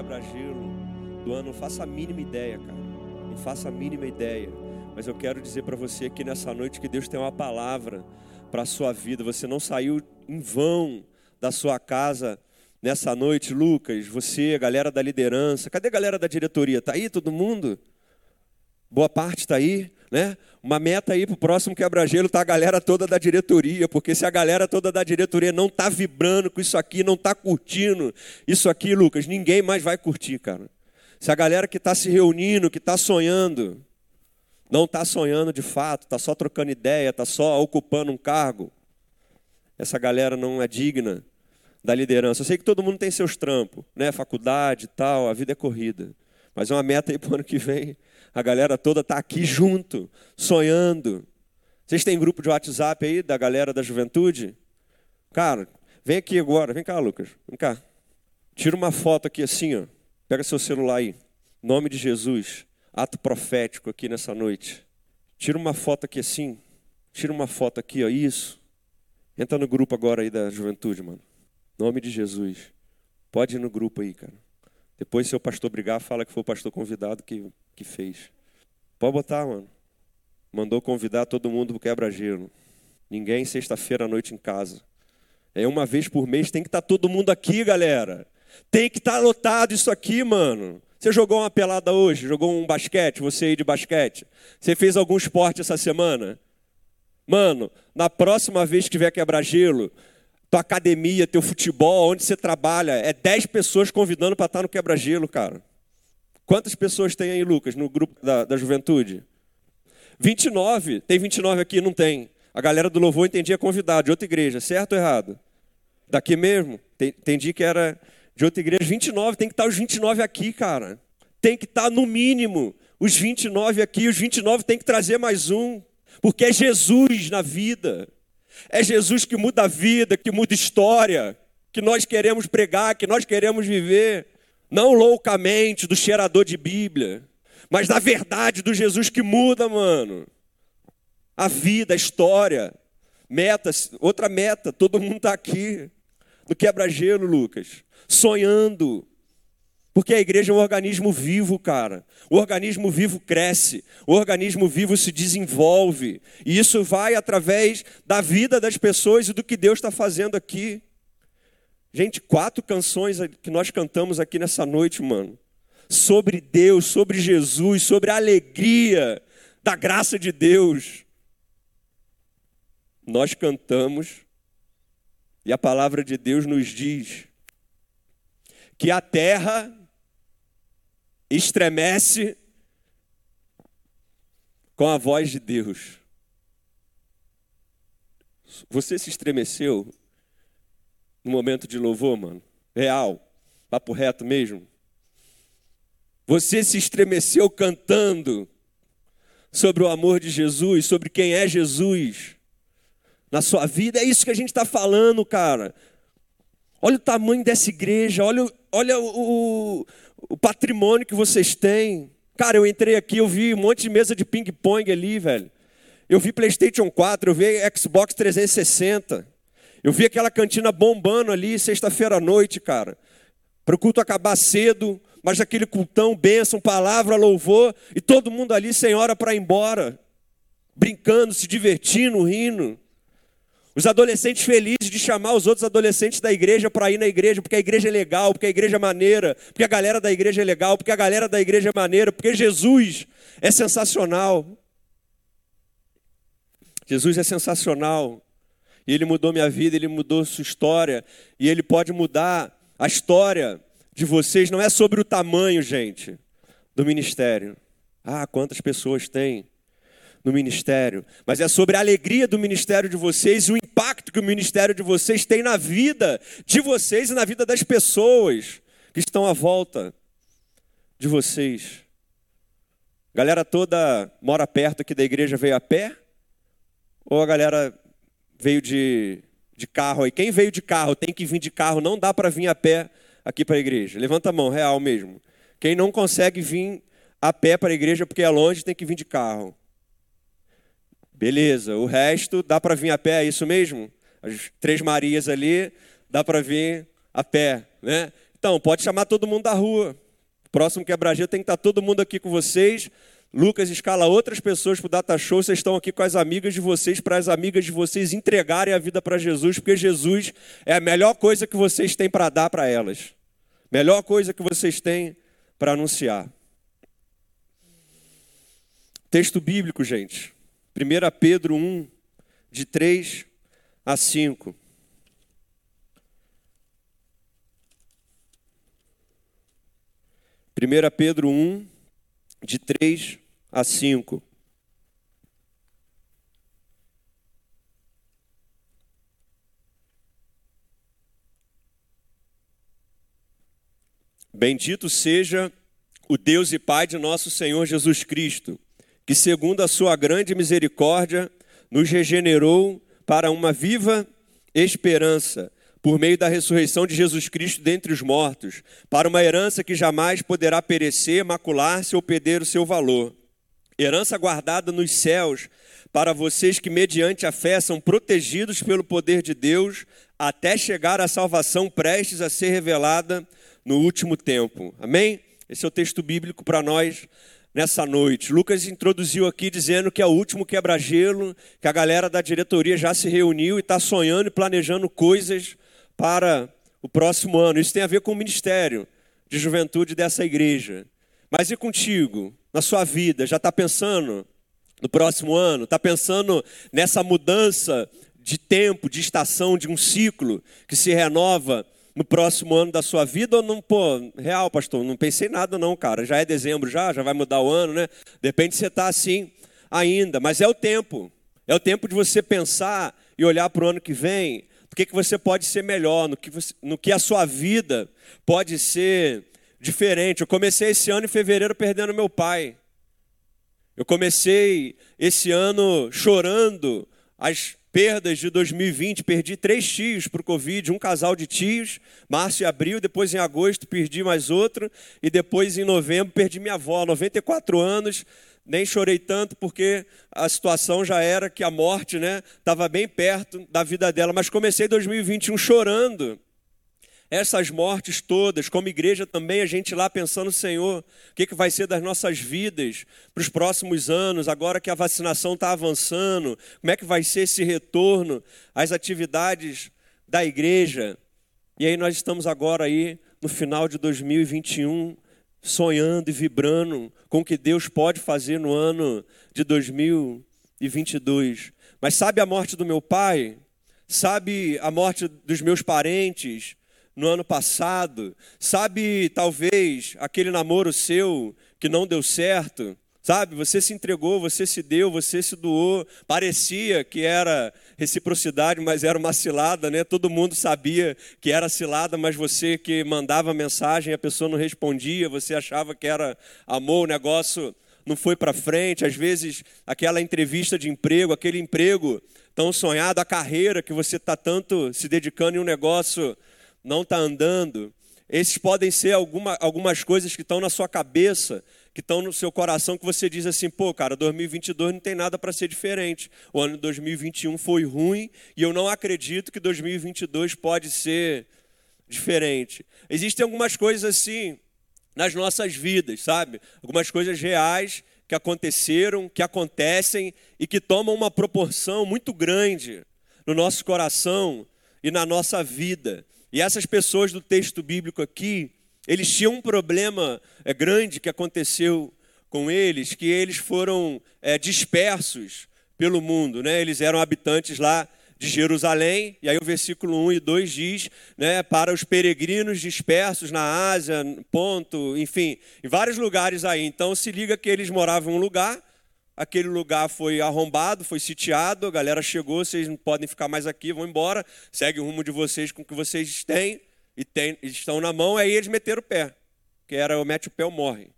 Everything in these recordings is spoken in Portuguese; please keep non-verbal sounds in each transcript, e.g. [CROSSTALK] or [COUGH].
quebra-gelo do ano, não faço a mínima ideia, cara. Não faço a mínima ideia. Mas eu quero dizer para você aqui nessa noite que Deus tem uma palavra para a sua vida. Você não saiu em vão da sua casa nessa noite, Lucas. Você, galera da liderança. Cadê a galera da diretoria? Tá aí todo mundo? Boa parte está aí, né? Uma meta aí para o próximo quebra-gelo tá a galera toda da diretoria, porque se a galera toda da diretoria não tá vibrando com isso aqui, não tá curtindo isso aqui, Lucas, ninguém mais vai curtir, cara. Se a galera que está se reunindo, que está sonhando, não está sonhando de fato, está só trocando ideia, está só ocupando um cargo, essa galera não é digna da liderança. Eu sei que todo mundo tem seus trampos, né? Faculdade e tal, a vida é corrida. Mas é uma meta aí para o ano que vem a galera toda está aqui junto, sonhando. Vocês têm grupo de WhatsApp aí da galera da juventude? Cara, vem aqui agora, vem cá, Lucas, vem cá. Tira uma foto aqui assim, ó. Pega seu celular aí. Nome de Jesus. Ato profético aqui nessa noite. Tira uma foto aqui assim. Tira uma foto aqui, ó. Isso. Entra no grupo agora aí da juventude, mano. Nome de Jesus. Pode ir no grupo aí, cara. Depois, se o pastor brigar, fala que foi o pastor convidado que, que fez. Pode botar, mano. Mandou convidar todo mundo para quebra-gelo. Ninguém sexta-feira à noite em casa. É uma vez por mês, tem que estar tá todo mundo aqui, galera. Tem que estar tá lotado isso aqui, mano. Você jogou uma pelada hoje? Jogou um basquete? Você aí de basquete? Você fez algum esporte essa semana? Mano, na próxima vez que tiver quebra-gelo, tua academia, teu futebol, onde você trabalha, é 10 pessoas convidando para estar no quebra-gelo, cara. Quantas pessoas tem aí, Lucas, no grupo da, da juventude? 29. Tem 29 aqui? Não tem. A galera do louvor entendia convidado, de outra igreja, certo ou errado? Daqui mesmo? Entendi que era de outra igreja. 29, tem que estar os 29 aqui, cara. Tem que estar no mínimo os 29 aqui. Os 29 tem que trazer mais um. Porque é Jesus na vida. É Jesus que muda a vida, que muda a história, que nós queremos pregar, que nós queremos viver. Não loucamente do cheirador de Bíblia, mas da verdade do Jesus que muda, mano. A vida, a história, metas, outra meta, todo mundo está aqui no quebra-gelo, Lucas, sonhando, porque a igreja é um organismo vivo, cara. O organismo vivo cresce, o organismo vivo se desenvolve. E isso vai através da vida das pessoas e do que Deus está fazendo aqui. Gente, quatro canções que nós cantamos aqui nessa noite, mano. Sobre Deus, sobre Jesus, sobre a alegria da graça de Deus. Nós cantamos e a palavra de Deus nos diz que a terra estremece com a voz de Deus. Você se estremeceu no momento de louvor, mano? Real, papo reto mesmo. Você se estremeceu cantando sobre o amor de Jesus, sobre quem é Jesus na sua vida. É isso que a gente está falando, cara. Olha o tamanho dessa igreja, olha, olha o, o patrimônio que vocês têm. Cara, eu entrei aqui, eu vi um monte de mesa de ping-pong ali, velho. Eu vi PlayStation 4, eu vi Xbox 360. Eu vi aquela cantina bombando ali sexta-feira à noite, cara. Para o culto acabar cedo, mas aquele cultão, bênção, palavra, louvor, e todo mundo ali sem hora para ir embora, brincando, se divertindo, rindo. Os adolescentes felizes de chamar os outros adolescentes da igreja para ir na igreja, porque a igreja é legal, porque a igreja é maneira, porque a galera da igreja é legal, porque a galera da igreja é maneira, porque Jesus é sensacional. Jesus é sensacional. E ele mudou minha vida, ele mudou sua história, e ele pode mudar a história de vocês. Não é sobre o tamanho, gente, do ministério. Ah, quantas pessoas tem? no ministério, mas é sobre a alegria do ministério de vocês e o impacto que o ministério de vocês tem na vida de vocês e na vida das pessoas que estão à volta de vocês. Galera toda mora perto aqui da igreja, veio a pé? Ou a galera veio de, de carro aí? Quem veio de carro tem que vir de carro, não dá para vir a pé aqui para a igreja. Levanta a mão, real mesmo. Quem não consegue vir a pé para a igreja porque é longe, tem que vir de carro. Beleza, o resto dá para vir a pé, é isso mesmo? As três Marias ali, dá para vir a pé, né? Então, pode chamar todo mundo da rua. Próximo quebra-gelo tem que estar todo mundo aqui com vocês. Lucas escala outras pessoas para o Data Show. Vocês estão aqui com as amigas de vocês, para as amigas de vocês entregarem a vida para Jesus, porque Jesus é a melhor coisa que vocês têm para dar para elas. Melhor coisa que vocês têm para anunciar. Texto bíblico, gente. 1 Pedro 1, de 3 a 5. Primeira Pedro 1, de 3 a 5. Bendito seja o Deus e Pai de nosso Senhor Jesus Cristo, que, segundo a sua grande misericórdia, nos regenerou para uma viva esperança, por meio da ressurreição de Jesus Cristo dentre os mortos, para uma herança que jamais poderá perecer, macular-se ou perder o seu valor. Herança guardada nos céus, para vocês que, mediante a fé, são protegidos pelo poder de Deus, até chegar à salvação prestes a ser revelada no último tempo. Amém? Esse é o texto bíblico para nós nessa noite. Lucas introduziu aqui dizendo que é o último quebra-gelo, que a galera da diretoria já se reuniu e está sonhando e planejando coisas para o próximo ano. Isso tem a ver com o ministério de juventude dessa igreja. Mas e contigo, na sua vida? Já está pensando no próximo ano? Está pensando nessa mudança de tempo, de estação, de um ciclo que se renova no próximo ano da sua vida ou não, pô, real, pastor, não pensei nada não, cara. Já é dezembro já, já vai mudar o ano, né? De repente você está assim ainda, mas é o tempo. É o tempo de você pensar e olhar para o ano que vem, do que, que você pode ser melhor, no que, você, no que a sua vida pode ser diferente. Eu comecei esse ano em fevereiro perdendo meu pai. Eu comecei esse ano chorando as perdas de 2020, perdi três tios para o Covid, um casal de tios, março e abril, depois em agosto perdi mais outro, e depois em novembro perdi minha avó, 94 anos, nem chorei tanto porque a situação já era que a morte estava né, bem perto da vida dela, mas comecei 2021 chorando, essas mortes todas, como igreja também, a gente lá pensando, Senhor, o que, que vai ser das nossas vidas para os próximos anos, agora que a vacinação está avançando, como é que vai ser esse retorno às atividades da igreja? E aí nós estamos agora aí no final de 2021, sonhando e vibrando com o que Deus pode fazer no ano de 2022. Mas sabe a morte do meu pai? Sabe a morte dos meus parentes? No ano passado, sabe, talvez, aquele namoro seu que não deu certo, sabe? Você se entregou, você se deu, você se doou. Parecia que era reciprocidade, mas era uma cilada, né? Todo mundo sabia que era cilada, mas você que mandava mensagem, a pessoa não respondia, você achava que era amor, o negócio não foi para frente. Às vezes, aquela entrevista de emprego, aquele emprego tão sonhado, a carreira que você está tanto se dedicando em um negócio não está andando, esses podem ser alguma, algumas coisas que estão na sua cabeça, que estão no seu coração, que você diz assim: pô, cara, 2022 não tem nada para ser diferente. O ano de 2021 foi ruim e eu não acredito que 2022 pode ser diferente. Existem algumas coisas assim nas nossas vidas, sabe? Algumas coisas reais que aconteceram, que acontecem e que tomam uma proporção muito grande no nosso coração e na nossa vida. E essas pessoas do texto bíblico aqui, eles tinham um problema é, grande que aconteceu com eles, que eles foram é, dispersos pelo mundo. Né? Eles eram habitantes lá de Jerusalém, e aí o versículo 1 e 2 diz, né, para os peregrinos dispersos na Ásia, Ponto, enfim, em vários lugares aí. Então se liga que eles moravam em um lugar, aquele lugar foi arrombado, foi sitiado, a galera chegou, vocês não podem ficar mais aqui, vão embora, segue o rumo de vocês com o que vocês têm e tem, estão na mão, aí eles meteram o pé, que era o mete o pé ou morre.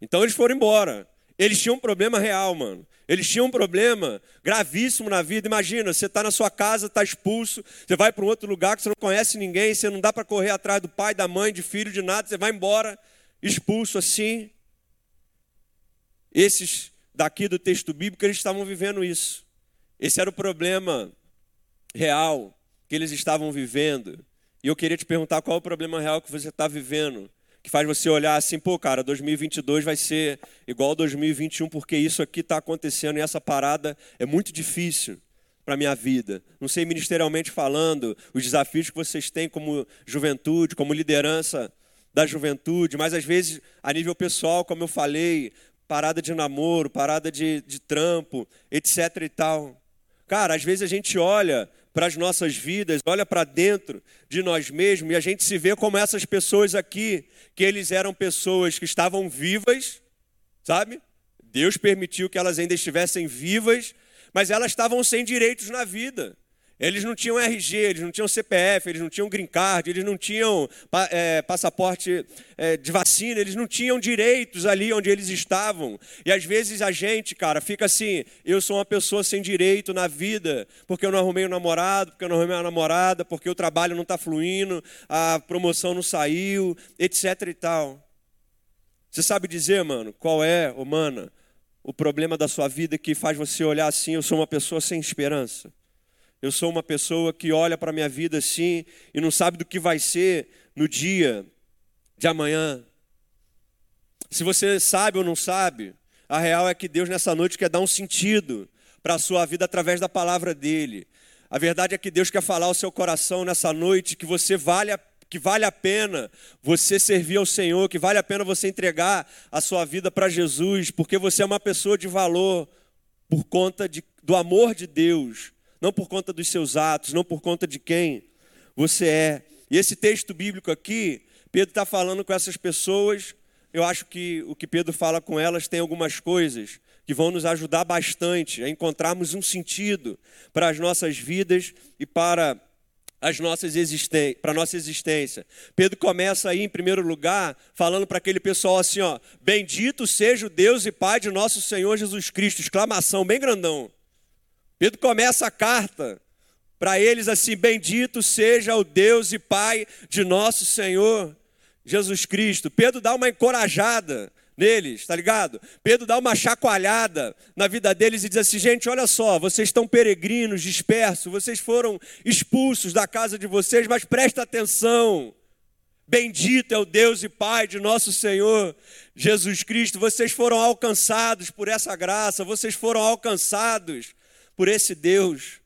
Então eles foram embora. Eles tinham um problema real, mano. Eles tinham um problema gravíssimo na vida. Imagina, você está na sua casa, está expulso, você vai para um outro lugar que você não conhece ninguém, você não dá para correr atrás do pai, da mãe, de filho, de nada, você vai embora, expulso assim. Esses daqui do texto bíblico, eles estavam vivendo isso. Esse era o problema real que eles estavam vivendo. E eu queria te perguntar qual é o problema real que você está vivendo, que faz você olhar assim, pô, cara, 2022 vai ser igual 2021, porque isso aqui está acontecendo e essa parada é muito difícil para a minha vida. Não sei ministerialmente falando, os desafios que vocês têm como juventude, como liderança da juventude, mas às vezes a nível pessoal, como eu falei, parada de namoro, parada de, de trampo, etc e tal. Cara, às vezes a gente olha para as nossas vidas, olha para dentro de nós mesmos e a gente se vê como essas pessoas aqui, que eles eram pessoas que estavam vivas, sabe? Deus permitiu que elas ainda estivessem vivas, mas elas estavam sem direitos na vida. Eles não tinham RG, eles não tinham CPF, eles não tinham green card, eles não tinham é, passaporte é, de vacina, eles não tinham direitos ali onde eles estavam. E às vezes a gente, cara, fica assim: eu sou uma pessoa sem direito na vida, porque eu não arrumei um namorado, porque eu não arrumei uma namorada, porque o trabalho não está fluindo, a promoção não saiu, etc e tal. Você sabe dizer, mano, qual é, humana, o problema da sua vida que faz você olhar assim: eu sou uma pessoa sem esperança? Eu sou uma pessoa que olha para a minha vida assim e não sabe do que vai ser no dia de amanhã. Se você sabe ou não sabe, a real é que Deus nessa noite quer dar um sentido para a sua vida através da palavra dele. A verdade é que Deus quer falar ao seu coração nessa noite que você vale a, que vale a pena você servir ao Senhor, que vale a pena você entregar a sua vida para Jesus, porque você é uma pessoa de valor por conta de, do amor de Deus não por conta dos seus atos, não por conta de quem você é. E esse texto bíblico aqui, Pedro está falando com essas pessoas. Eu acho que o que Pedro fala com elas tem algumas coisas que vão nos ajudar bastante a encontrarmos um sentido para as nossas vidas e para as nossas existência, para a nossa existência. Pedro começa aí, em primeiro lugar, falando para aquele pessoal assim: ó, Bendito seja o Deus e Pai de nosso Senhor Jesus Cristo! Exclamação bem grandão. Pedro começa a carta para eles assim: Bendito seja o Deus e Pai de nosso Senhor Jesus Cristo. Pedro dá uma encorajada neles, tá ligado? Pedro dá uma chacoalhada na vida deles e diz assim: gente, olha só, vocês estão peregrinos, dispersos, vocês foram expulsos da casa de vocês, mas presta atenção. Bendito é o Deus e Pai de nosso Senhor Jesus Cristo. Vocês foram alcançados por essa graça, vocês foram alcançados por esse Deus.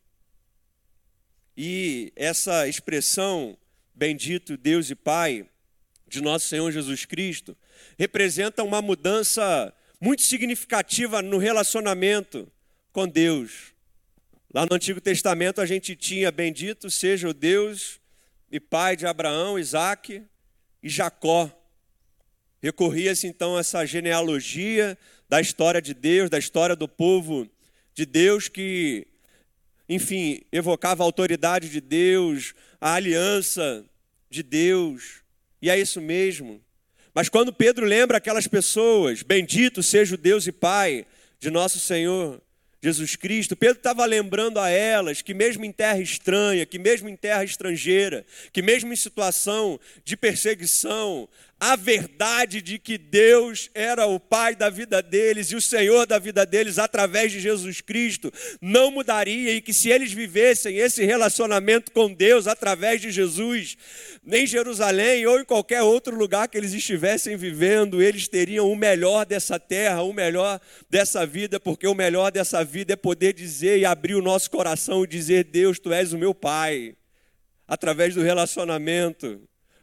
E essa expressão, bendito Deus e Pai, de nosso Senhor Jesus Cristo, representa uma mudança muito significativa no relacionamento com Deus. Lá no Antigo Testamento a gente tinha bendito seja o Deus e Pai de Abraão, Isaac e Jacó. Recorria-se então a essa genealogia da história de Deus, da história do povo de Deus que, enfim, evocava a autoridade de Deus, a aliança de Deus. E é isso mesmo. Mas quando Pedro lembra aquelas pessoas, bendito seja o Deus e Pai de nosso Senhor Jesus Cristo, Pedro estava lembrando a elas que, mesmo em terra estranha, que mesmo em terra estrangeira, que mesmo em situação de perseguição, a verdade de que Deus era o Pai da vida deles e o Senhor da vida deles através de Jesus Cristo não mudaria e que se eles vivessem esse relacionamento com Deus através de Jesus, em Jerusalém ou em qualquer outro lugar que eles estivessem vivendo, eles teriam o melhor dessa terra, o melhor dessa vida, porque o melhor dessa vida é poder dizer e abrir o nosso coração e dizer: Deus, tu és o meu Pai, através do relacionamento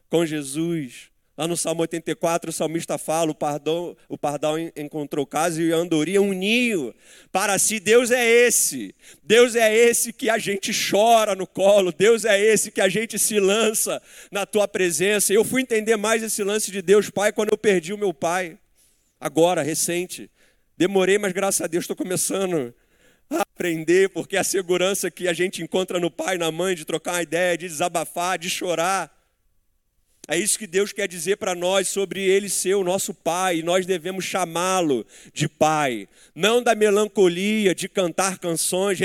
com Jesus. Lá no Salmo 84, o salmista fala: o pardal, o pardal encontrou casa e a andorinha um ninho. Para si, Deus é esse. Deus é esse que a gente chora no colo. Deus é esse que a gente se lança na tua presença. Eu fui entender mais esse lance de Deus Pai quando eu perdi o meu pai. Agora, recente. Demorei, mas graças a Deus estou começando a aprender, porque a segurança que a gente encontra no pai, na mãe, de trocar uma ideia, de desabafar, de chorar é isso que Deus quer dizer para nós sobre Ele ser o nosso Pai, e nós devemos chamá-lo de Pai. Não da melancolia de cantar canções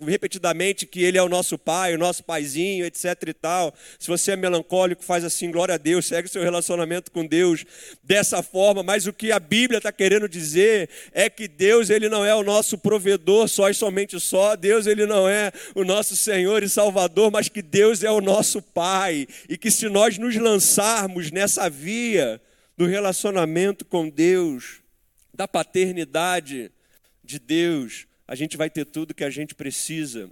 repetidamente que Ele é o nosso Pai, o nosso paizinho, etc e tal. Se você é melancólico, faz assim, glória a Deus, segue o seu relacionamento com Deus dessa forma. Mas o que a Bíblia está querendo dizer é que Deus, Ele não é o nosso provedor só e somente só. Deus, Ele não é o nosso Senhor e Salvador, mas que Deus é o nosso Pai. E que se nós nos lançarmos nessa via do relacionamento com Deus, da paternidade de Deus, a gente vai ter tudo que a gente precisa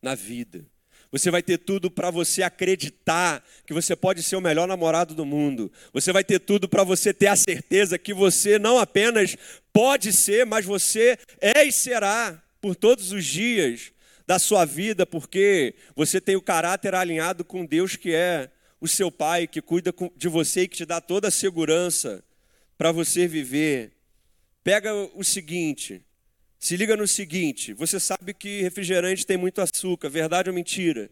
na vida. Você vai ter tudo para você acreditar que você pode ser o melhor namorado do mundo. Você vai ter tudo para você ter a certeza que você não apenas pode ser, mas você é e será por todos os dias da sua vida, porque você tem o caráter alinhado com Deus que é o seu Pai, que cuida de você e que te dá toda a segurança para você viver. Pega o seguinte, se liga no seguinte: você sabe que refrigerante tem muito açúcar, verdade ou mentira?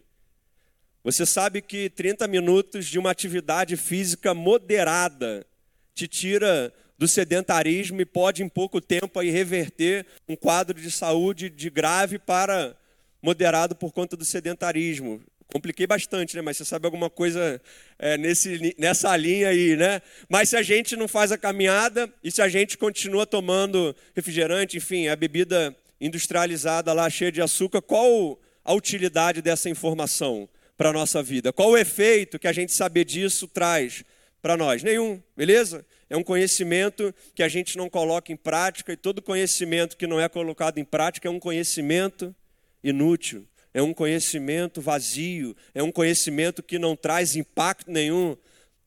Você sabe que 30 minutos de uma atividade física moderada te tira do sedentarismo e pode, em pouco tempo, aí, reverter um quadro de saúde de grave para moderado por conta do sedentarismo. Compliquei bastante, né? Mas você sabe alguma coisa é, nesse, nessa linha aí, né? Mas se a gente não faz a caminhada e se a gente continua tomando refrigerante, enfim, a bebida industrializada lá cheia de açúcar, qual a utilidade dessa informação para a nossa vida? Qual o efeito que a gente saber disso traz para nós? Nenhum, beleza? É um conhecimento que a gente não coloca em prática e todo conhecimento que não é colocado em prática é um conhecimento inútil é um conhecimento vazio, é um conhecimento que não traz impacto nenhum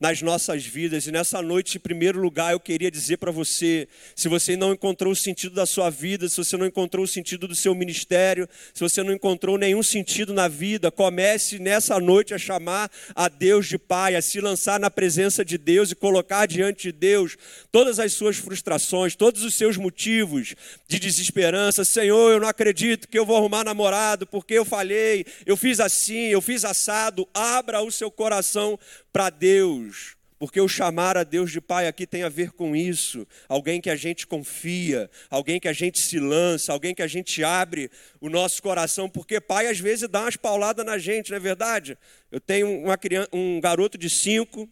nas nossas vidas. E nessa noite, em primeiro lugar, eu queria dizer para você: se você não encontrou o sentido da sua vida, se você não encontrou o sentido do seu ministério, se você não encontrou nenhum sentido na vida, comece nessa noite a chamar a Deus de Pai, a se lançar na presença de Deus e colocar diante de Deus todas as suas frustrações, todos os seus motivos de desesperança. Senhor, eu não acredito que eu vou arrumar namorado porque eu falhei, eu fiz assim, eu fiz assado. Abra o seu coração para Deus, porque o chamar a Deus de Pai aqui tem a ver com isso. Alguém que a gente confia, alguém que a gente se lança, alguém que a gente abre o nosso coração, porque Pai às vezes dá umas pauladas na gente, não é verdade? Eu tenho uma criança, um garoto de cinco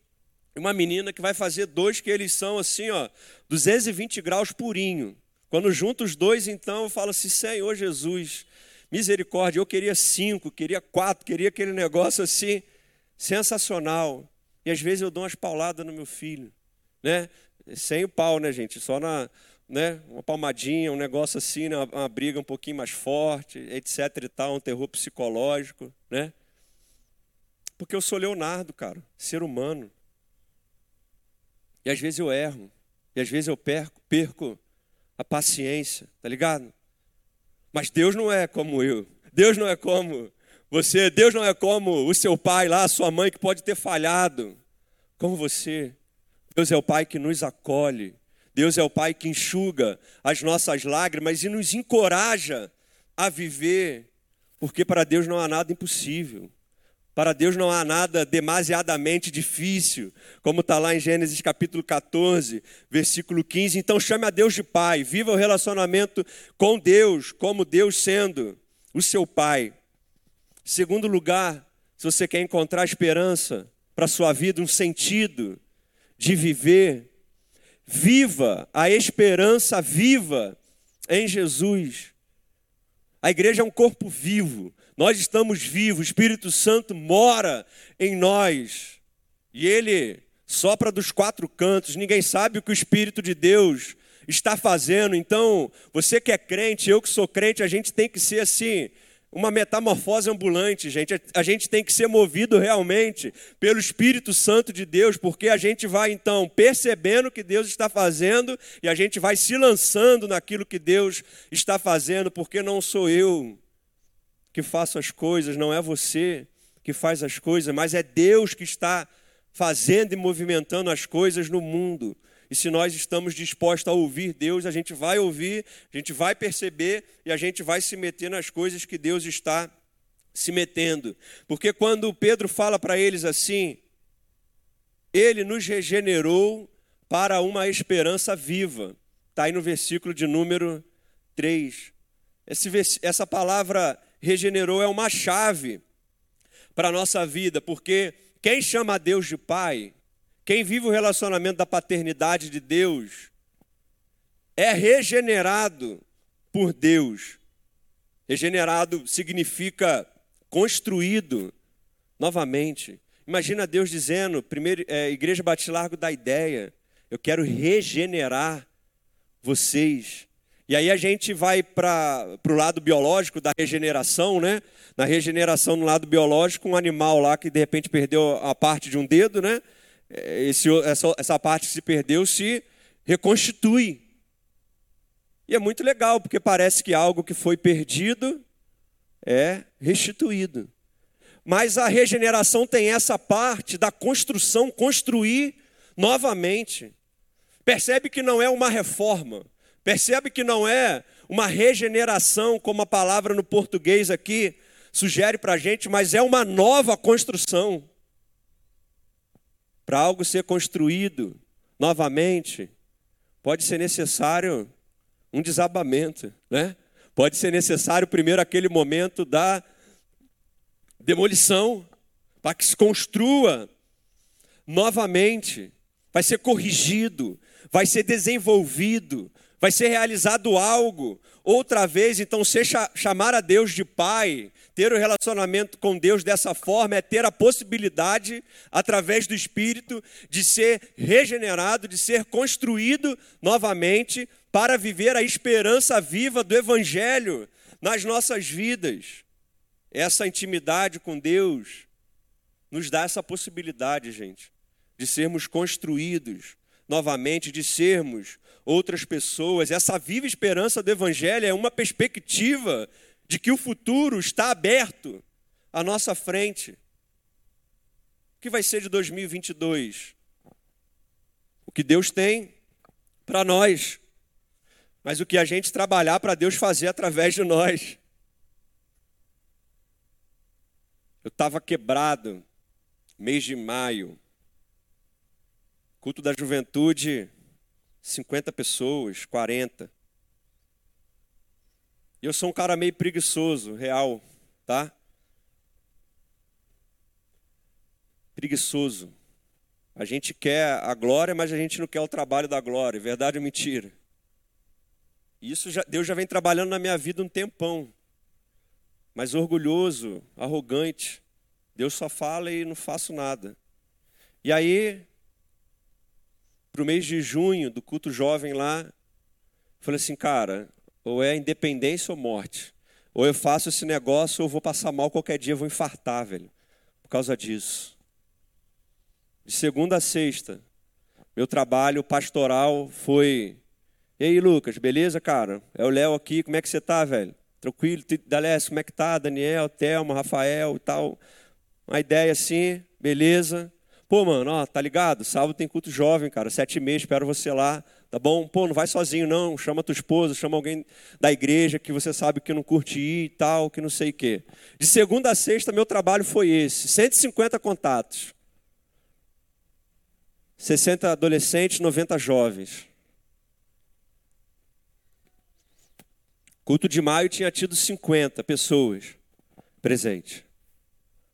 e uma menina que vai fazer dois, que eles são assim, ó, 220 graus purinho. Quando junto os dois, então, eu falo assim: Senhor Jesus, misericórdia, eu queria cinco, queria quatro, queria aquele negócio assim, sensacional. E às vezes eu dou umas pauladas no meu filho, né? Sem o pau, né, gente? Só na, né? Uma palmadinha, um negócio assim, né? uma, uma briga um pouquinho mais forte, etc e tal, um terror psicológico, né? Porque eu sou Leonardo, cara, ser humano. E às vezes eu erro, e às vezes eu perco, perco a paciência, tá ligado? Mas Deus não é como eu. Deus não é como você, Deus não é como o seu pai lá, a sua mãe que pode ter falhado. Como você. Deus é o pai que nos acolhe. Deus é o pai que enxuga as nossas lágrimas e nos encoraja a viver, porque para Deus não há nada impossível. Para Deus não há nada demasiadamente difícil, como está lá em Gênesis capítulo 14, versículo 15. Então chame a Deus de Pai, viva o relacionamento com Deus, como Deus sendo o seu Pai. Segundo lugar, se você quer encontrar esperança para a sua vida, um sentido de viver, viva a esperança viva em Jesus. A igreja é um corpo vivo, nós estamos vivos, o Espírito Santo mora em nós. E ele sopra dos quatro cantos, ninguém sabe o que o Espírito de Deus está fazendo. Então, você que é crente, eu que sou crente, a gente tem que ser assim, uma metamorfose ambulante, gente. A gente tem que ser movido realmente pelo Espírito Santo de Deus, porque a gente vai então percebendo o que Deus está fazendo e a gente vai se lançando naquilo que Deus está fazendo, porque não sou eu que faço as coisas, não é você que faz as coisas, mas é Deus que está fazendo e movimentando as coisas no mundo. E se nós estamos dispostos a ouvir Deus, a gente vai ouvir, a gente vai perceber e a gente vai se meter nas coisas que Deus está se metendo. Porque quando Pedro fala para eles assim, ele nos regenerou para uma esperança viva. Está aí no versículo de número 3. Esse, essa palavra regenerou é uma chave para a nossa vida, porque quem chama a Deus de Pai, quem vive o relacionamento da paternidade de Deus, é regenerado por Deus. Regenerado significa construído novamente. Imagina Deus dizendo, primeiro, é, Igreja Batista Largo da ideia, eu quero regenerar vocês. E aí a gente vai para o lado biológico da regeneração, né? Na regeneração no lado biológico, um animal lá que de repente perdeu a parte de um dedo, né? É, esse, essa, essa parte que se perdeu se reconstitui. E é muito legal, porque parece que algo que foi perdido é restituído. Mas a regeneração tem essa parte da construção, construir novamente. Percebe que não é uma reforma, percebe que não é uma regeneração, como a palavra no português aqui sugere para a gente, mas é uma nova construção. Para algo ser construído novamente, pode ser necessário um desabamento, né? Pode ser necessário primeiro aquele momento da demolição, para que se construa novamente, vai ser corrigido, vai ser desenvolvido, vai ser realizado algo. Outra vez, então, ser chamar a Deus de Pai, ter o um relacionamento com Deus dessa forma, é ter a possibilidade, através do Espírito, de ser regenerado, de ser construído novamente para viver a esperança viva do Evangelho nas nossas vidas. Essa intimidade com Deus nos dá essa possibilidade, gente, de sermos construídos novamente, de sermos outras pessoas. Essa viva esperança do Evangelho é uma perspectiva de que o futuro está aberto à nossa frente. O que vai ser de 2022? O que Deus tem para nós, mas o que a gente trabalhar para Deus fazer através de nós. Eu estava quebrado, mês de maio. Culto da juventude, 50 pessoas, 40. Eu sou um cara meio preguiçoso, real, tá? Preguiçoso. A gente quer a glória, mas a gente não quer o trabalho da glória. Verdade ou mentira? Isso já, Deus já vem trabalhando na minha vida um tempão mas orgulhoso, arrogante. Deus só fala e não faço nada. E aí, para o mês de junho, do culto jovem lá, falei assim, cara, ou é independência ou morte. Ou eu faço esse negócio ou vou passar mal qualquer dia, vou infartar, velho. Por causa disso. De segunda a sexta, meu trabalho pastoral foi. E aí, Lucas, beleza, cara? É o Léo aqui, como é que você tá, velho? Tranquilo, Dalés, como é que tá? Daniel, Thelma, Rafael e tal. Uma ideia assim, beleza. Pô, mano, ó, tá ligado? Sábado tem culto jovem, cara, sete meia, espero você lá, tá bom? Pô, não vai sozinho não, chama tua esposa, chama alguém da igreja que você sabe que não curte ir e tal, que não sei o quê. De segunda a sexta, meu trabalho foi esse, 150 contatos. 60 adolescentes, 90 jovens. Culto de maio tinha tido 50 pessoas presentes.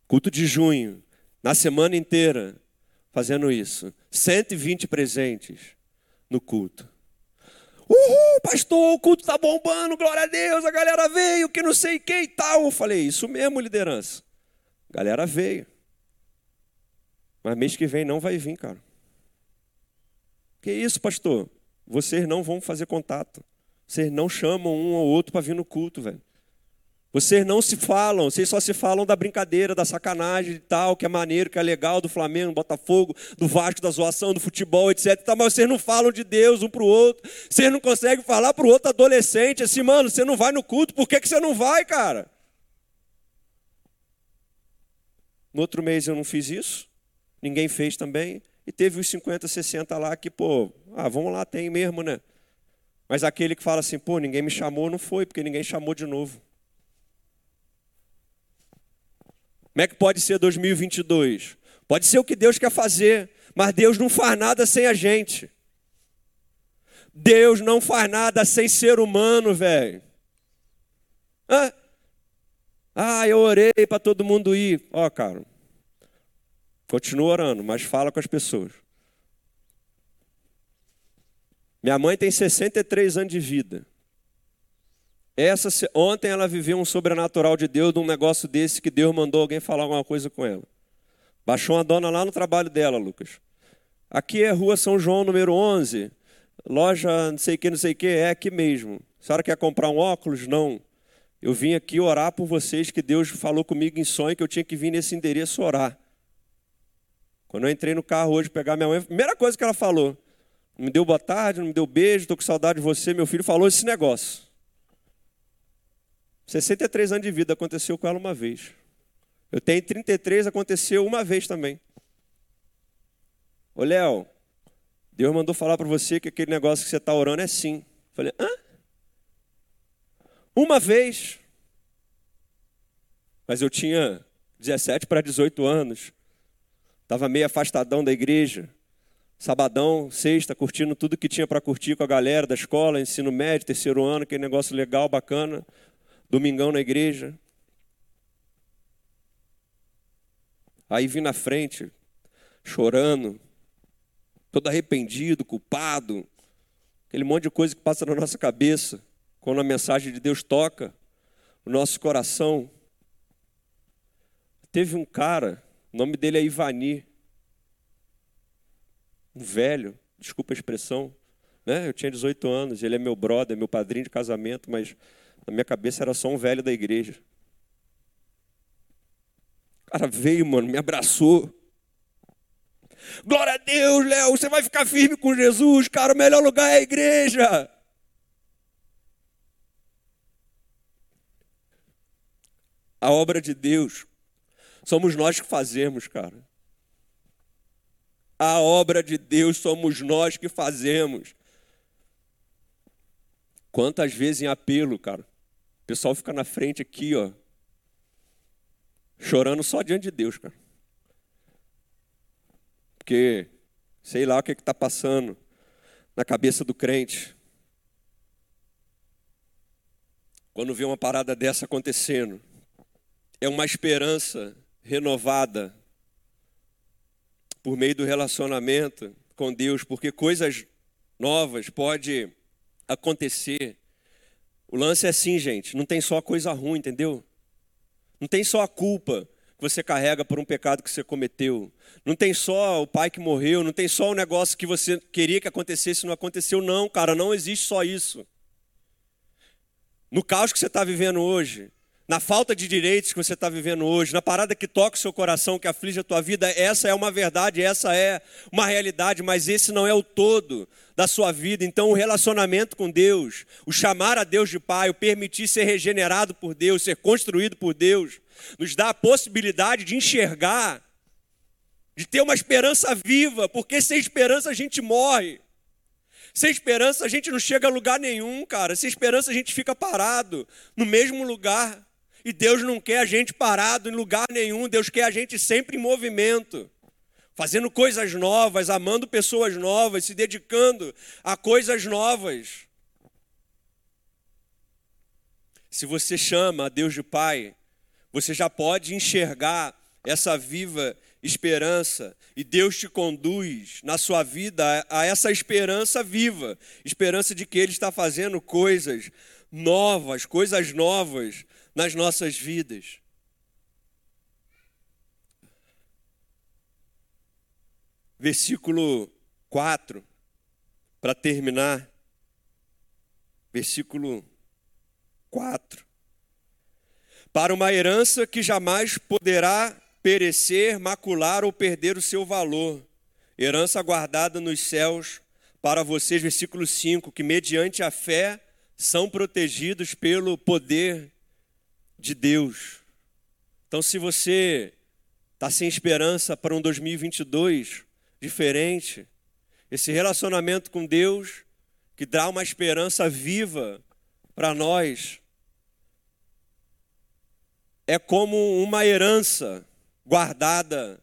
Culto de junho, na semana inteira, fazendo isso. 120 presentes no culto. Uhul, pastor, o culto tá bombando, glória a Deus, a galera veio, que não sei quem e tal. Eu falei, isso mesmo, liderança. A galera veio. Mas mês que vem não vai vir, cara. Que isso, pastor? Vocês não vão fazer contato. Vocês não chamam um ou outro para vir no culto, velho. Vocês não se falam, vocês só se falam da brincadeira, da sacanagem e tal, que é maneiro, que é legal, do Flamengo, do Botafogo, do Vasco, da zoação, do futebol, etc. Mas vocês não falam de Deus um para o outro. Vocês não conseguem falar para o outro adolescente assim, mano, você não vai no culto, por que, que você não vai, cara? No outro mês eu não fiz isso, ninguém fez também, e teve os 50, 60 lá que, pô, ah, vamos lá, tem mesmo, né? Mas aquele que fala assim, pô, ninguém me chamou, não foi, porque ninguém chamou de novo. Como é que pode ser 2022? Pode ser o que Deus quer fazer, mas Deus não faz nada sem a gente. Deus não faz nada sem ser humano, velho. Ah, eu orei para todo mundo ir. Ó, oh, cara, continua orando, mas fala com as pessoas. Minha mãe tem 63 anos de vida. Essa, ontem ela viveu um sobrenatural de Deus, de um negócio desse que Deus mandou alguém falar alguma coisa com ela. Baixou uma dona lá no trabalho dela, Lucas. Aqui é Rua São João, número 11. Loja não sei o que, não sei o que, é aqui mesmo. A senhora quer comprar um óculos? Não. Eu vim aqui orar por vocês, que Deus falou comigo em sonho que eu tinha que vir nesse endereço orar. Quando eu entrei no carro hoje pegar minha mãe, a primeira coisa que ela falou, não me deu boa tarde, não me deu beijo, estou com saudade de você, meu filho falou esse negócio. 63 anos de vida, aconteceu com ela uma vez. Eu tenho 33, aconteceu uma vez também. Ô Léo, Deus mandou falar para você que aquele negócio que você está orando é sim. Falei, hã? Uma vez. Mas eu tinha 17 para 18 anos. Estava meio afastadão da igreja. Sabadão, sexta, curtindo tudo que tinha para curtir com a galera da escola, ensino médio, terceiro ano, aquele negócio legal, bacana. Domingão na igreja. Aí vim na frente, chorando, todo arrependido, culpado, aquele monte de coisa que passa na nossa cabeça quando a mensagem de Deus toca o nosso coração. Teve um cara, o nome dele é Ivani, um velho, desculpa a expressão, né? Eu tinha 18 anos, ele é meu brother, meu padrinho de casamento, mas na minha cabeça era só um velho da igreja. O cara veio, mano, me abraçou. Glória a Deus, Léo, você vai ficar firme com Jesus, cara, o melhor lugar é a igreja. A obra de Deus somos nós que fazemos, cara. A obra de Deus somos nós que fazemos. Quantas vezes em apelo, cara, pessoal fica na frente aqui, ó, chorando só diante de Deus, cara. Porque sei lá o que está passando na cabeça do crente. Quando vê uma parada dessa acontecendo, é uma esperança renovada por meio do relacionamento com Deus, porque coisas novas podem acontecer. O lance é assim, gente, não tem só coisa ruim, entendeu? Não tem só a culpa que você carrega por um pecado que você cometeu. Não tem só o pai que morreu, não tem só o negócio que você queria que acontecesse e não aconteceu. Não, cara, não existe só isso. No caos que você está vivendo hoje, na falta de direitos que você está vivendo hoje, na parada que toca o seu coração, que aflige a tua vida, essa é uma verdade, essa é uma realidade, mas esse não é o todo da sua vida. Então, o relacionamento com Deus, o chamar a Deus de Pai, o permitir ser regenerado por Deus, ser construído por Deus, nos dá a possibilidade de enxergar, de ter uma esperança viva, porque sem esperança a gente morre. Sem esperança a gente não chega a lugar nenhum, cara. Sem esperança a gente fica parado no mesmo lugar. E Deus não quer a gente parado em lugar nenhum, Deus quer a gente sempre em movimento, fazendo coisas novas, amando pessoas novas, se dedicando a coisas novas. Se você chama a Deus de Pai, você já pode enxergar essa viva esperança e Deus te conduz na sua vida a essa esperança viva, esperança de que Ele está fazendo coisas novas, coisas novas nas nossas vidas. Versículo 4, para terminar. Versículo 4. Para uma herança que jamais poderá perecer, macular ou perder o seu valor. Herança guardada nos céus para vocês, versículo 5, que mediante a fé são protegidos pelo poder de Deus. Então, se você está sem esperança para um 2022 diferente, esse relacionamento com Deus, que dá uma esperança viva para nós, é como uma herança guardada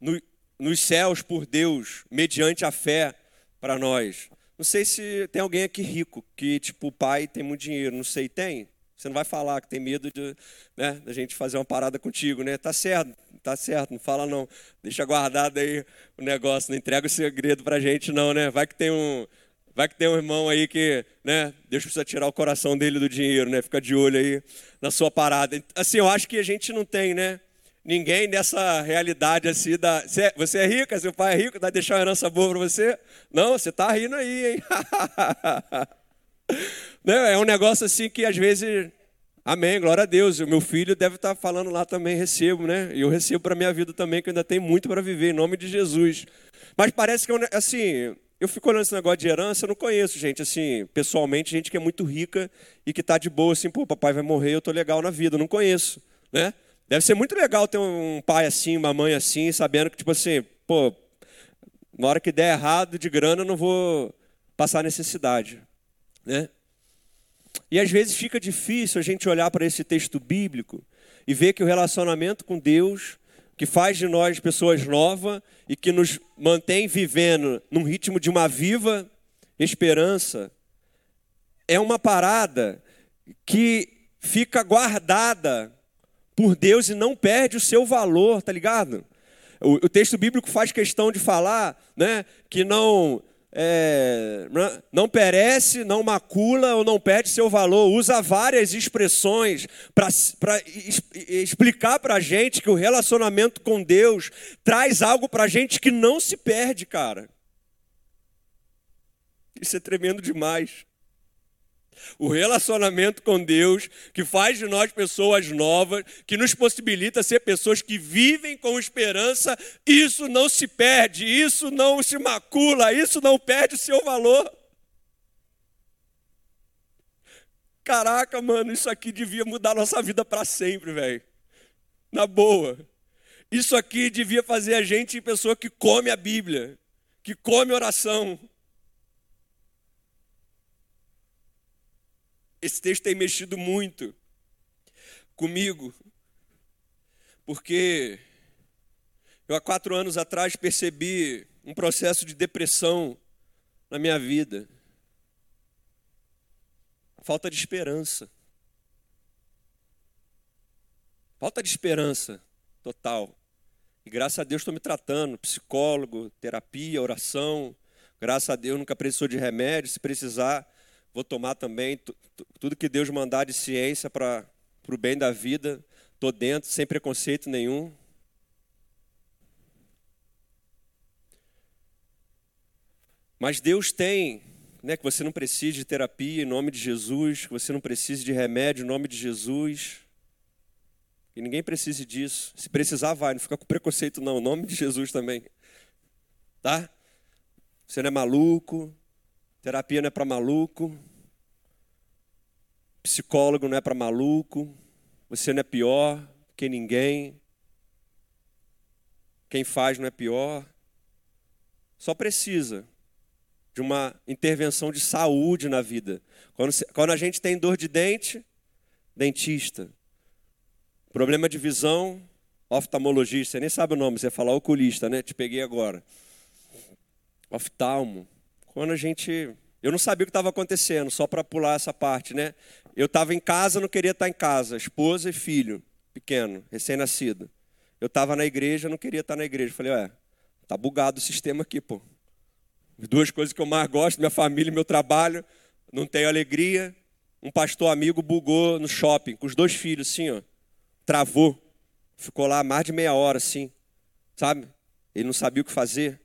no, nos céus por Deus, mediante a fé para nós. Não sei se tem alguém aqui rico, que tipo, o pai tem muito dinheiro, não sei, tem? Você não vai falar que tem medo de, né, da gente fazer uma parada contigo, né? Tá certo, tá certo, não fala não. Deixa guardado aí o negócio, não entrega o segredo pra gente não, né? Vai que tem um, vai que tem um irmão aí que, né, Deus precisa tirar o coração dele do dinheiro, né? Fica de olho aí na sua parada. Assim, eu acho que a gente não tem, né? Ninguém nessa realidade assim da. Você é, você é rica, seu pai é rico, vai deixar uma herança boa para você? Não, você tá rindo aí, hein? [LAUGHS] [LAUGHS] Né? É um negócio assim que às vezes. Amém, glória a Deus. O meu filho deve estar falando lá também, recebo, né? E eu recebo para minha vida também, que ainda tenho muito para viver, em nome de Jesus. Mas parece que, eu, assim, eu fico olhando esse negócio de herança, eu não conheço gente, assim, pessoalmente, gente que é muito rica e que está de boa, assim, pô, papai vai morrer, eu tô legal na vida, eu não conheço, né? Deve ser muito legal ter um pai assim, uma mãe assim, sabendo que, tipo assim, pô, na hora que der errado de grana, eu não vou passar necessidade, né? E às vezes fica difícil a gente olhar para esse texto bíblico e ver que o relacionamento com Deus, que faz de nós pessoas novas e que nos mantém vivendo num ritmo de uma viva esperança, é uma parada que fica guardada por Deus e não perde o seu valor, tá ligado? O, o texto bíblico faz questão de falar né, que não é, não perece, não macula ou não perde seu valor. Usa várias expressões para explicar para a gente que o relacionamento com Deus traz algo para a gente que não se perde, cara. Isso é tremendo demais. O relacionamento com Deus, que faz de nós pessoas novas, que nos possibilita ser pessoas que vivem com esperança, isso não se perde, isso não se macula, isso não perde o seu valor. Caraca, mano, isso aqui devia mudar nossa vida para sempre, velho. Na boa. Isso aqui devia fazer a gente pessoa que come a Bíblia, que come oração, Esse texto tem mexido muito comigo, porque eu há quatro anos atrás percebi um processo de depressão na minha vida. Falta de esperança. Falta de esperança total. E graças a Deus estou me tratando, psicólogo, terapia, oração. Graças a Deus nunca precisou de remédio. Se precisar, Vou tomar também tudo que Deus mandar de ciência para o bem da vida. Estou dentro, sem preconceito nenhum. Mas Deus tem, né, que você não precise de terapia em nome de Jesus, que você não precise de remédio em nome de Jesus. E ninguém precise disso. Se precisar, vai, não fica com preconceito não, em nome de Jesus também. Tá? Você não é maluco, Terapia não é para maluco. Psicólogo não é para maluco. Você não é pior que ninguém. Quem faz não é pior. Só precisa de uma intervenção de saúde na vida. Quando, a gente tem dor de dente, dentista. Problema de visão, oftalmologista. Você nem sabe o nome, você fala oculista, né? Te peguei agora. Oftalmo. Quando a gente. Eu não sabia o que estava acontecendo, só para pular essa parte, né? Eu estava em casa, não queria estar em casa, esposa e filho, pequeno, recém-nascido. Eu estava na igreja, não queria estar na igreja. Falei, ué, tá bugado o sistema aqui, pô. Duas coisas que eu mais gosto, minha família e meu trabalho, não tenho alegria. Um pastor amigo bugou no shopping, com os dois filhos, assim, ó. Travou. Ficou lá mais de meia hora, assim, sabe? Ele não sabia o que fazer.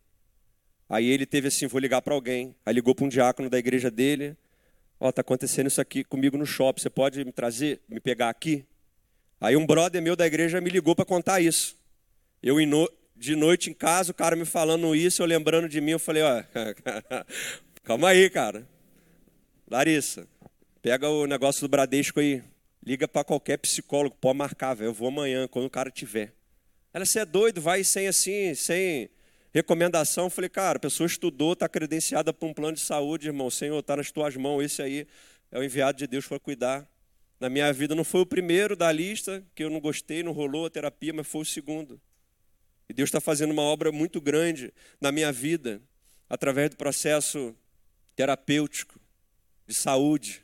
Aí ele teve assim, vou ligar para alguém. Aí ligou para um diácono da igreja dele. Ó, oh, tá acontecendo isso aqui comigo no shopping. Você pode me trazer, me pegar aqui? Aí um brother meu da igreja me ligou para contar isso. Eu de noite em casa, o cara me falando isso, eu lembrando de mim, eu falei, ó, [LAUGHS] calma aí, cara. Larissa, pega o negócio do Bradesco aí, liga para qualquer psicólogo, pode marcar, velho, eu vou amanhã, quando o cara tiver. Ela, você é doido, vai sem assim, sem recomendação, falei, cara, a pessoa estudou, está credenciada para um plano de saúde, irmão, Senhor, está nas tuas mãos, esse aí é o enviado de Deus para cuidar. Na minha vida não foi o primeiro da lista, que eu não gostei, não rolou a terapia, mas foi o segundo. E Deus está fazendo uma obra muito grande na minha vida, através do processo terapêutico, de saúde.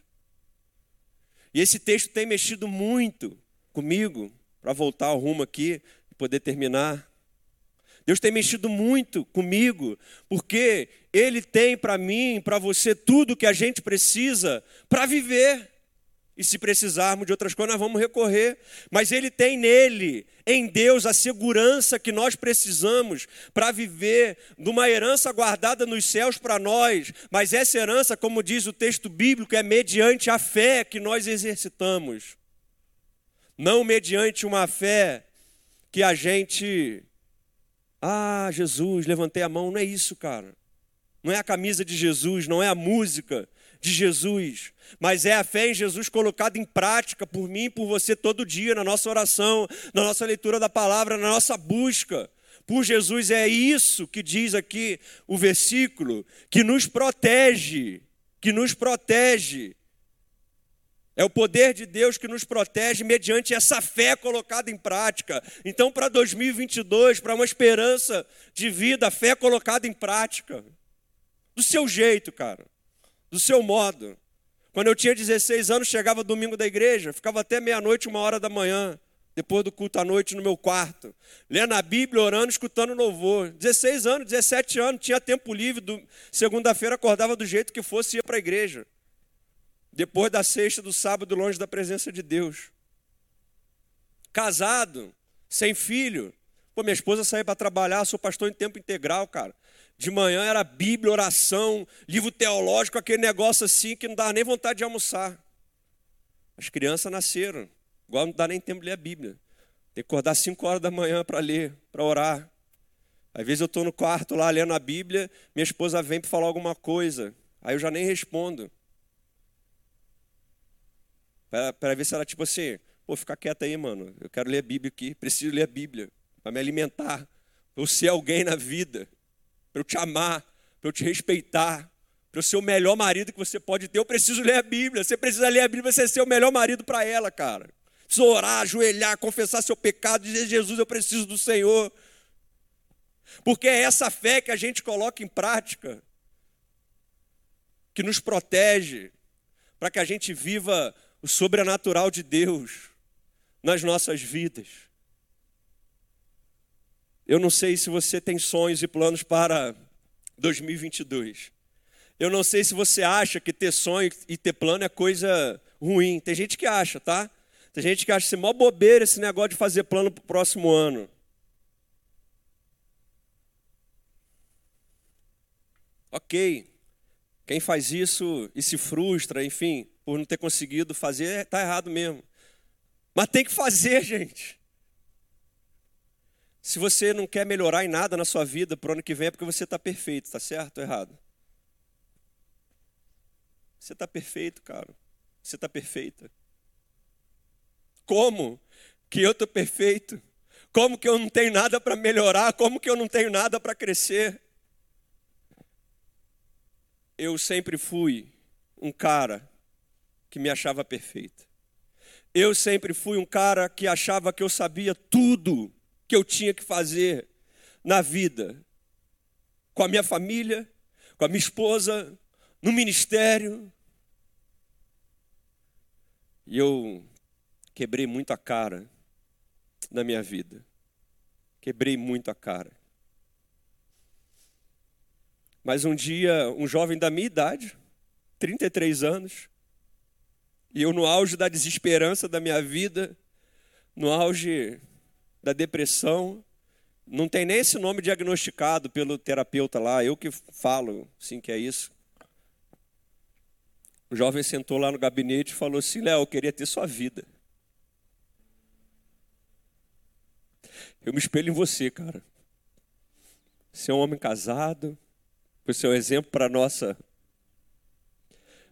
E esse texto tem mexido muito comigo, para voltar ao rumo aqui e poder terminar. Deus tem mexido muito comigo, porque Ele tem para mim, para você, tudo que a gente precisa para viver. E se precisarmos de outras coisas, nós vamos recorrer. Mas Ele tem nele, em Deus, a segurança que nós precisamos para viver de uma herança guardada nos céus para nós. Mas essa herança, como diz o texto bíblico, é mediante a fé que nós exercitamos. Não mediante uma fé que a gente. Ah, Jesus, levantei a mão. Não é isso, cara. Não é a camisa de Jesus, não é a música de Jesus, mas é a fé em Jesus colocada em prática por mim e por você todo dia, na nossa oração, na nossa leitura da palavra, na nossa busca por Jesus. É isso que diz aqui o versículo, que nos protege, que nos protege. É o poder de Deus que nos protege mediante essa fé colocada em prática. Então, para 2022, para uma esperança de vida, a fé colocada em prática. Do seu jeito, cara do seu modo. Quando eu tinha 16 anos, chegava domingo da igreja, ficava até meia-noite, uma hora da manhã, depois do culto à noite no meu quarto, lendo a Bíblia, orando, escutando louvor. 16 anos, 17 anos, tinha tempo livre, segunda-feira acordava do jeito que fosse e ia para a igreja. Depois da sexta do sábado, longe da presença de Deus. Casado, sem filho. Pô, minha esposa saía para trabalhar, sou pastor em tempo integral, cara. De manhã era Bíblia, oração, livro teológico, aquele negócio assim que não dava nem vontade de almoçar. As crianças nasceram, igual não dá nem tempo de ler a Bíblia. Tem que acordar 5 horas da manhã para ler, para orar. Às vezes eu estou no quarto lá lendo a Bíblia, minha esposa vem para falar alguma coisa, aí eu já nem respondo. Para ver se ela, tipo assim, pô, fica quieta aí, mano, eu quero ler a Bíblia aqui, preciso ler a Bíblia, para me alimentar, para eu ser alguém na vida para eu te amar, para eu te respeitar, para eu ser o melhor marido que você pode ter. Eu preciso ler a Bíblia. Você precisa ler a Bíblia, você ser o melhor marido para ela, cara. Precisa orar, ajoelhar, confessar seu pecado, dizer: Jesus, eu preciso do Senhor. Porque é essa fé que a gente coloca em prática, que nos protege, para que a gente viva o sobrenatural de Deus nas nossas vidas. Eu não sei se você tem sonhos e planos para 2022. Eu não sei se você acha que ter sonho e ter plano é coisa ruim. Tem gente que acha, tá? Tem gente que acha é mó bobeira esse negócio de fazer plano para o próximo ano. Ok. Quem faz isso e se frustra, enfim, por não ter conseguido fazer, está errado mesmo. Mas tem que fazer, [LAUGHS] gente. Se você não quer melhorar em nada na sua vida para o ano que vem, é porque você está perfeito, está certo ou errado? Você está perfeito, cara. Você está perfeita. Como que eu estou perfeito? Como que eu não tenho nada para melhorar? Como que eu não tenho nada para crescer? Eu sempre fui um cara que me achava perfeito. Eu sempre fui um cara que achava que eu sabia tudo que eu tinha que fazer na vida, com a minha família, com a minha esposa, no ministério. E eu quebrei muito a cara na minha vida. Quebrei muito a cara. Mas um dia, um jovem da minha idade, 33 anos, e eu no auge da desesperança da minha vida, no auge da depressão. Não tem nem esse nome diagnosticado pelo terapeuta lá, eu que falo, sim, que é isso. O jovem sentou lá no gabinete e falou assim: Léo, eu queria ter sua vida. Eu me espelho em você, cara. Você é um homem casado, você é um exemplo para a nossa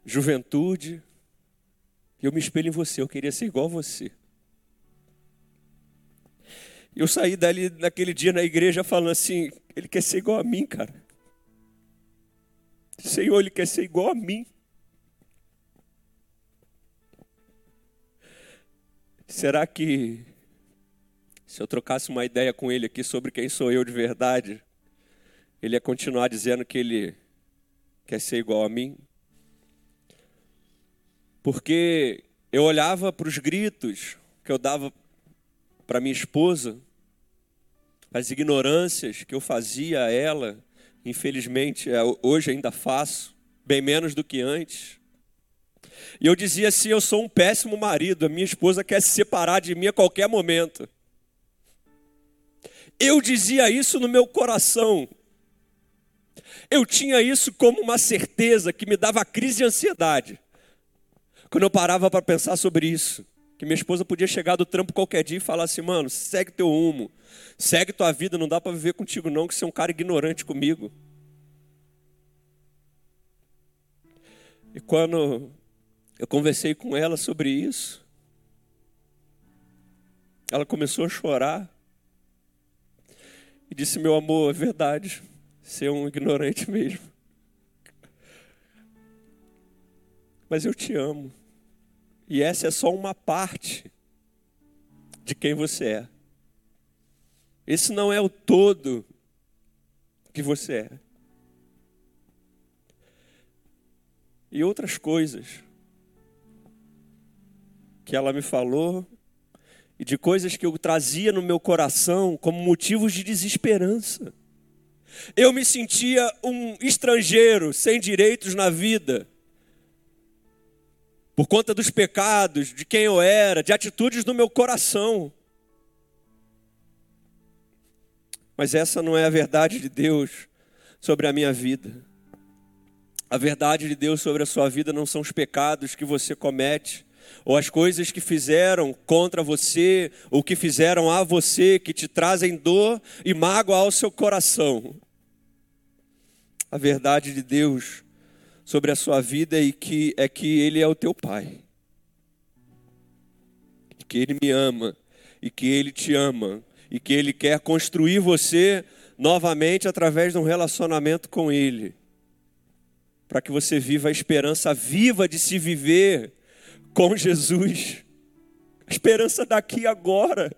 juventude. Eu me espelho em você, eu queria ser igual a você. Eu saí dali naquele dia na igreja falando assim: Ele quer ser igual a mim, cara. Senhor, Ele quer ser igual a mim. Será que se eu trocasse uma ideia com ele aqui sobre quem sou eu de verdade, ele ia continuar dizendo que ele quer ser igual a mim? Porque eu olhava para os gritos que eu dava para minha esposa, as ignorâncias que eu fazia a ela, infelizmente é, hoje ainda faço, bem menos do que antes. E eu dizia assim: eu sou um péssimo marido, a minha esposa quer se separar de mim a qualquer momento. Eu dizia isso no meu coração. Eu tinha isso como uma certeza que me dava crise de ansiedade. Quando eu parava para pensar sobre isso, que minha esposa podia chegar do trampo qualquer dia e falar assim: mano, segue teu rumo, segue tua vida, não dá para viver contigo, não, que você é um cara ignorante comigo. E quando eu conversei com ela sobre isso, ela começou a chorar e disse: Meu amor, é verdade, ser um ignorante mesmo. Mas eu te amo. E essa é só uma parte de quem você é. Esse não é o todo que você é. E outras coisas que ela me falou e de coisas que eu trazia no meu coração como motivos de desesperança. Eu me sentia um estrangeiro sem direitos na vida por conta dos pecados, de quem eu era, de atitudes no meu coração. Mas essa não é a verdade de Deus sobre a minha vida. A verdade de Deus sobre a sua vida não são os pecados que você comete, ou as coisas que fizeram contra você, ou que fizeram a você, que te trazem dor e mágoa ao seu coração. A verdade de Deus sobre a sua vida e que é que ele é o teu pai. Que ele me ama e que ele te ama e que ele quer construir você novamente através de um relacionamento com ele. Para que você viva a esperança viva de se viver com Jesus. A esperança daqui agora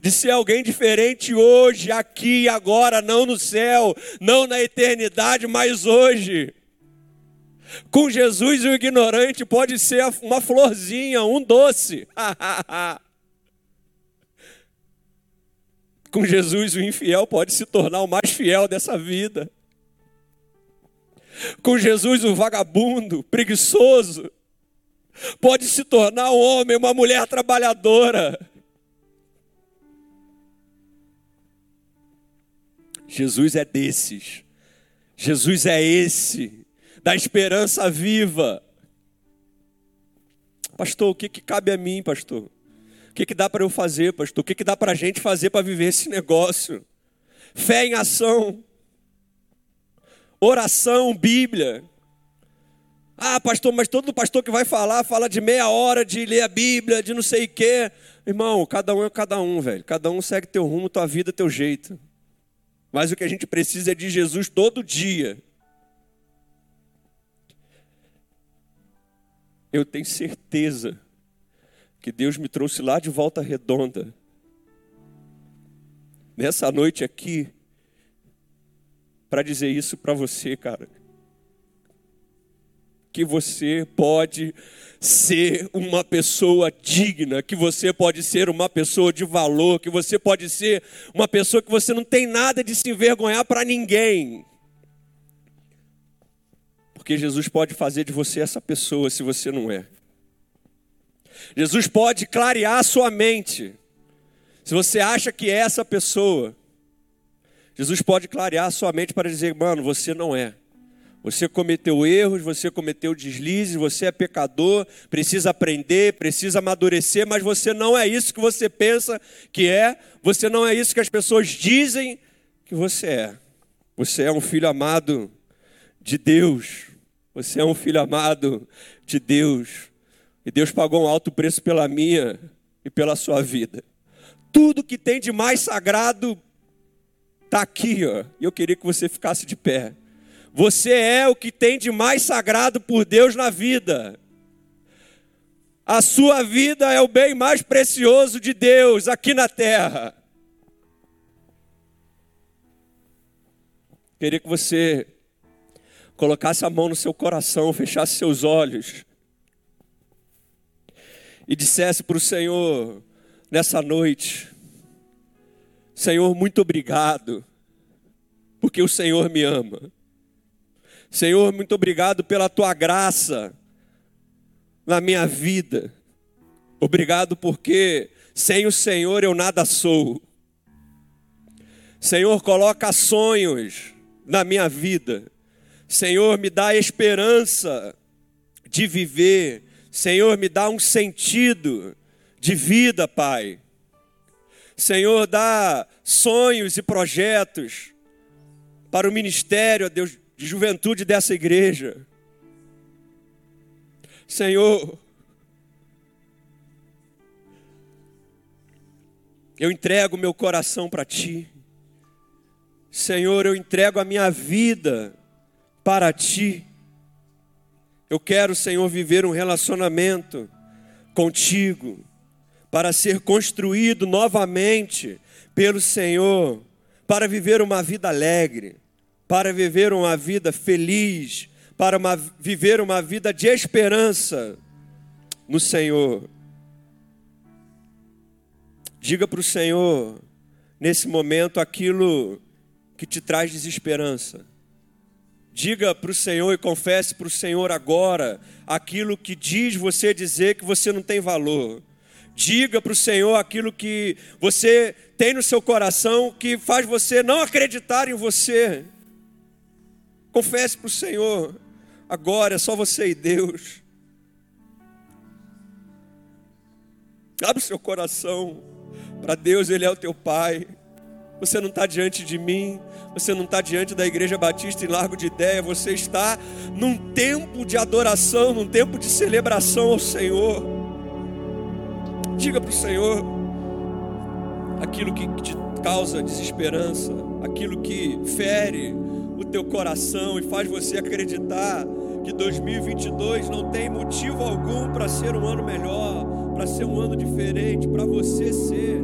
de ser alguém diferente hoje, aqui e agora, não no céu, não na eternidade, mas hoje. Com Jesus, o ignorante pode ser uma florzinha, um doce. [LAUGHS] Com Jesus, o infiel pode se tornar o mais fiel dessa vida. Com Jesus, o vagabundo, preguiçoso, pode se tornar um homem, uma mulher trabalhadora. Jesus é desses. Jesus é esse da esperança viva. Pastor, o que, que cabe a mim, pastor? O que, que dá para eu fazer, pastor? O que, que dá para a gente fazer para viver esse negócio? Fé em ação, oração, Bíblia. Ah, pastor, mas todo pastor que vai falar, fala de meia hora de ler a Bíblia, de não sei o quê. Irmão, cada um é cada um, velho. Cada um segue teu rumo, tua vida, teu jeito. Mas o que a gente precisa é de Jesus todo dia. Eu tenho certeza que Deus me trouxe lá de volta redonda, nessa noite aqui, para dizer isso para você, cara. Que você pode ser uma pessoa digna, que você pode ser uma pessoa de valor, que você pode ser uma pessoa que você não tem nada de se envergonhar para ninguém. Porque Jesus pode fazer de você essa pessoa se você não é. Jesus pode clarear a sua mente. Se você acha que é essa pessoa, Jesus pode clarear a sua mente para dizer: mano, você não é. Você cometeu erros, você cometeu deslizes, você é pecador, precisa aprender, precisa amadurecer, mas você não é isso que você pensa que é, você não é isso que as pessoas dizem que você é. Você é um filho amado de Deus. Você é um filho amado de Deus. E Deus pagou um alto preço pela minha e pela sua vida. Tudo que tem de mais sagrado está aqui, ó. E eu queria que você ficasse de pé. Você é o que tem de mais sagrado por Deus na vida. A sua vida é o bem mais precioso de Deus aqui na terra. Queria que você colocasse a mão no seu coração, fechasse seus olhos e dissesse para o Senhor nessa noite: Senhor, muito obrigado, porque o Senhor me ama. Senhor, muito obrigado pela tua graça na minha vida. Obrigado porque sem o Senhor eu nada sou. Senhor, coloca sonhos na minha vida. Senhor, me dá esperança de viver. Senhor, me dá um sentido de vida, Pai. Senhor, dá sonhos e projetos para o ministério, Deus, de juventude dessa igreja. Senhor, eu entrego meu coração para Ti. Senhor, eu entrego a minha vida para Ti. Eu quero, Senhor, viver um relacionamento contigo, para ser construído novamente pelo Senhor, para viver uma vida alegre, para viver uma vida feliz, para uma, viver uma vida de esperança no Senhor. Diga para o Senhor, nesse momento, aquilo que te traz desesperança. Diga para o Senhor e confesse para o Senhor agora aquilo que diz você dizer que você não tem valor. Diga para o Senhor aquilo que você tem no seu coração que faz você não acreditar em você. Confesse para o Senhor. Agora é só você e Deus. Abre o seu coração para Deus, Ele é o teu Pai. Você não está diante de mim, você não está diante da Igreja Batista em Largo de Ideia, você está num tempo de adoração, num tempo de celebração ao Senhor. Diga para o Senhor aquilo que te causa desesperança, aquilo que fere o teu coração e faz você acreditar que 2022 não tem motivo algum para ser um ano melhor, para ser um ano diferente, para você ser